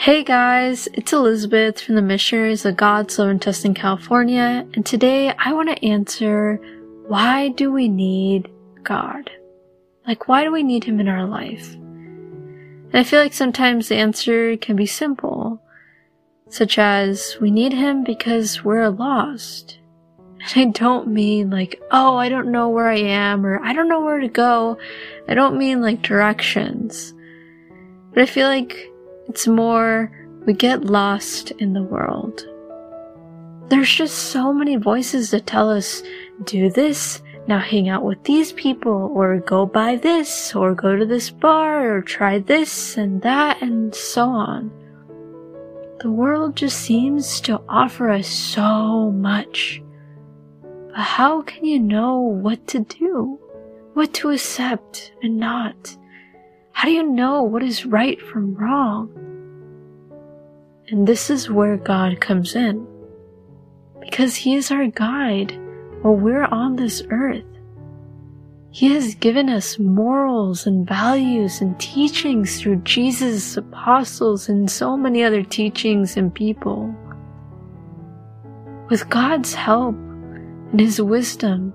Hey guys, it's Elizabeth from the Missionaries of God's Love and California, and today I want to answer why do we need God? Like, why do we need Him in our life? And I feel like sometimes the answer can be simple, such as we need Him because we're lost. And I don't mean like, oh, I don't know where I am, or I don't know where to go. I don't mean like directions. But I feel like it's more we get lost in the world. There's just so many voices that tell us, do this, now hang out with these people, or go buy this, or go to this bar, or try this and that, and so on. The world just seems to offer us so much. But how can you know what to do? What to accept and not? How do you know what is right from wrong? And this is where God comes in. Because He is our guide while we're on this earth. He has given us morals and values and teachings through Jesus' apostles and so many other teachings and people. With God's help and His wisdom,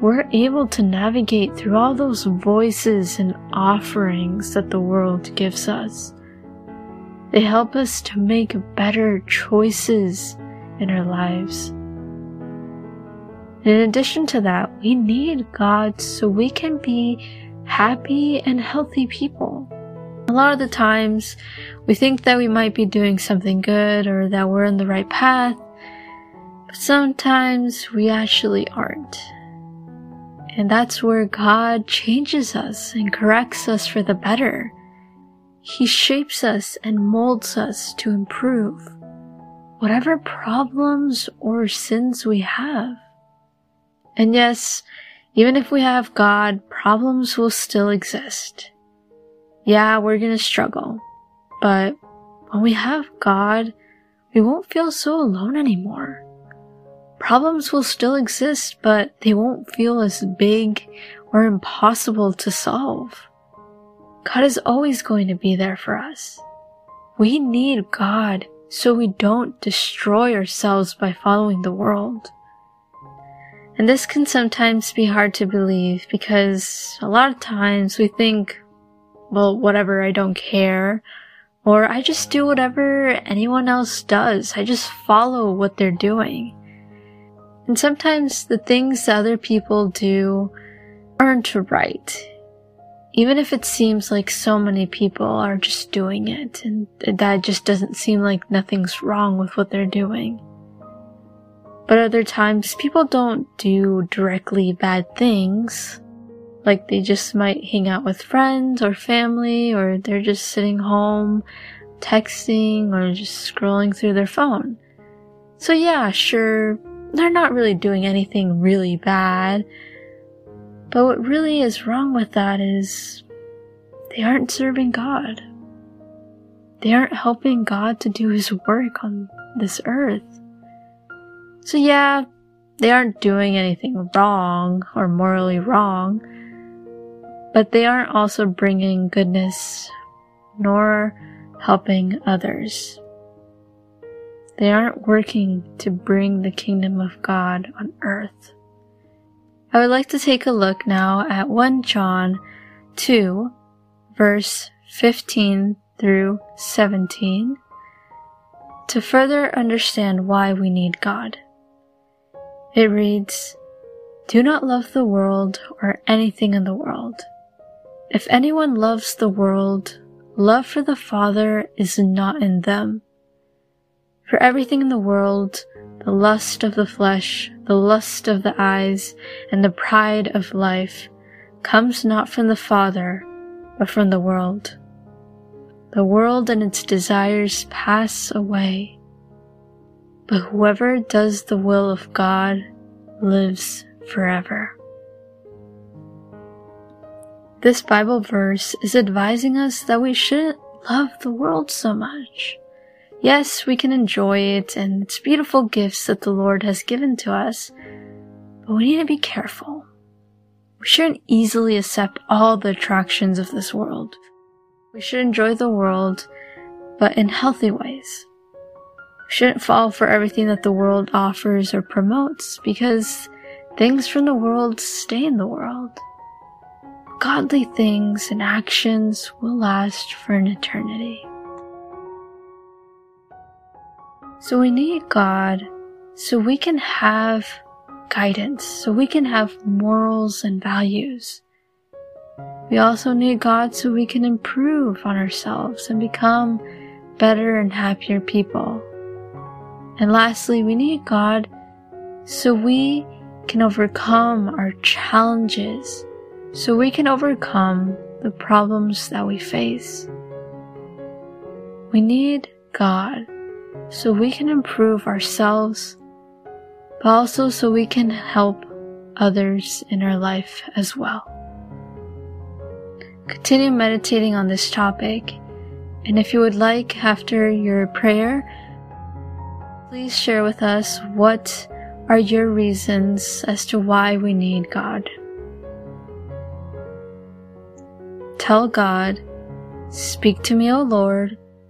we're able to navigate through all those voices and offerings that the world gives us. They help us to make better choices in our lives. In addition to that, we need God so we can be happy and healthy people. A lot of the times, we think that we might be doing something good or that we're on the right path, but sometimes we actually aren't. And that's where God changes us and corrects us for the better. He shapes us and molds us to improve whatever problems or sins we have. And yes, even if we have God, problems will still exist. Yeah, we're gonna struggle, but when we have God, we won't feel so alone anymore. Problems will still exist, but they won't feel as big or impossible to solve. God is always going to be there for us. We need God so we don't destroy ourselves by following the world. And this can sometimes be hard to believe because a lot of times we think, well, whatever, I don't care. Or I just do whatever anyone else does. I just follow what they're doing. And sometimes the things that other people do aren't right. Even if it seems like so many people are just doing it and that just doesn't seem like nothing's wrong with what they're doing. But other times people don't do directly bad things. Like they just might hang out with friends or family or they're just sitting home texting or just scrolling through their phone. So yeah, sure, they're not really doing anything really bad. But what really is wrong with that is they aren't serving God. They aren't helping God to do His work on this earth. So yeah, they aren't doing anything wrong or morally wrong, but they aren't also bringing goodness nor helping others. They aren't working to bring the kingdom of God on earth. I would like to take a look now at 1 John 2, verse 15 through 17, to further understand why we need God. It reads, Do not love the world or anything in the world. If anyone loves the world, love for the Father is not in them. For everything in the world, the lust of the flesh, the lust of the eyes, and the pride of life, comes not from the Father, but from the world. The world and its desires pass away, but whoever does the will of God lives forever. This Bible verse is advising us that we shouldn't love the world so much. Yes, we can enjoy it and its beautiful gifts that the Lord has given to us, but we need to be careful. We shouldn't easily accept all the attractions of this world. We should enjoy the world, but in healthy ways. We shouldn't fall for everything that the world offers or promotes because things from the world stay in the world. Godly things and actions will last for an eternity. So we need God so we can have guidance, so we can have morals and values. We also need God so we can improve on ourselves and become better and happier people. And lastly, we need God so we can overcome our challenges, so we can overcome the problems that we face. We need God so we can improve ourselves, but also so we can help others in our life as well. Continue meditating on this topic, and if you would like after your prayer, please share with us what are your reasons as to why we need God. Tell God, Speak to me, O Lord